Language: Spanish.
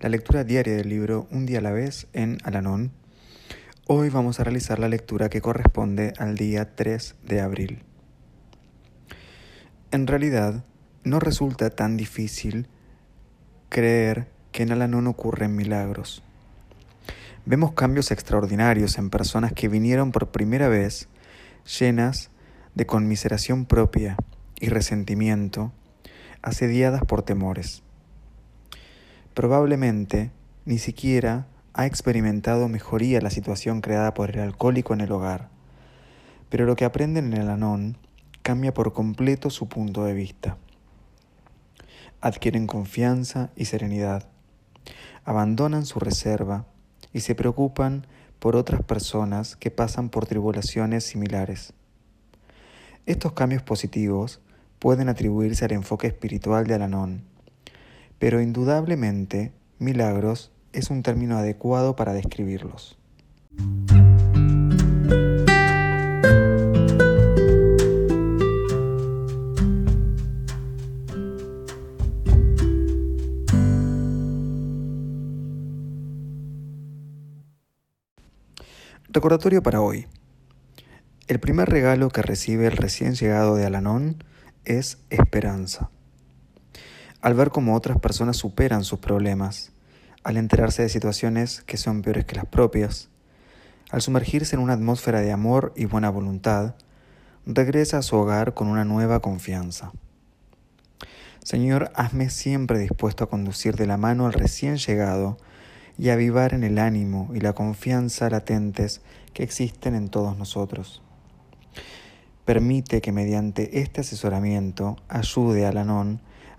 la lectura diaria del libro Un día a la vez en Alanón Hoy vamos a realizar la lectura que corresponde al día 3 de abril. En realidad, no resulta tan difícil creer que en Alanón ocurren milagros. Vemos cambios extraordinarios en personas que vinieron por primera vez llenas de conmiseración propia y resentimiento, asediadas por temores. Probablemente ni siquiera ha experimentado mejoría la situación creada por el alcohólico en el hogar, pero lo que aprenden en el anón cambia por completo su punto de vista. Adquieren confianza y serenidad, abandonan su reserva y se preocupan por otras personas que pasan por tribulaciones similares. Estos cambios positivos pueden atribuirse al enfoque espiritual de Alanón, pero indudablemente milagros es un término adecuado para describirlos. Recordatorio para hoy. El primer regalo que recibe el recién llegado de Alanón es esperanza. Al ver cómo otras personas superan sus problemas, al enterarse de situaciones que son peores que las propias, al sumergirse en una atmósfera de amor y buena voluntad, regresa a su hogar con una nueva confianza. Señor, hazme siempre dispuesto a conducir de la mano al recién llegado y a avivar en el ánimo y la confianza latentes que existen en todos nosotros. Permite que mediante este asesoramiento ayude a Lanón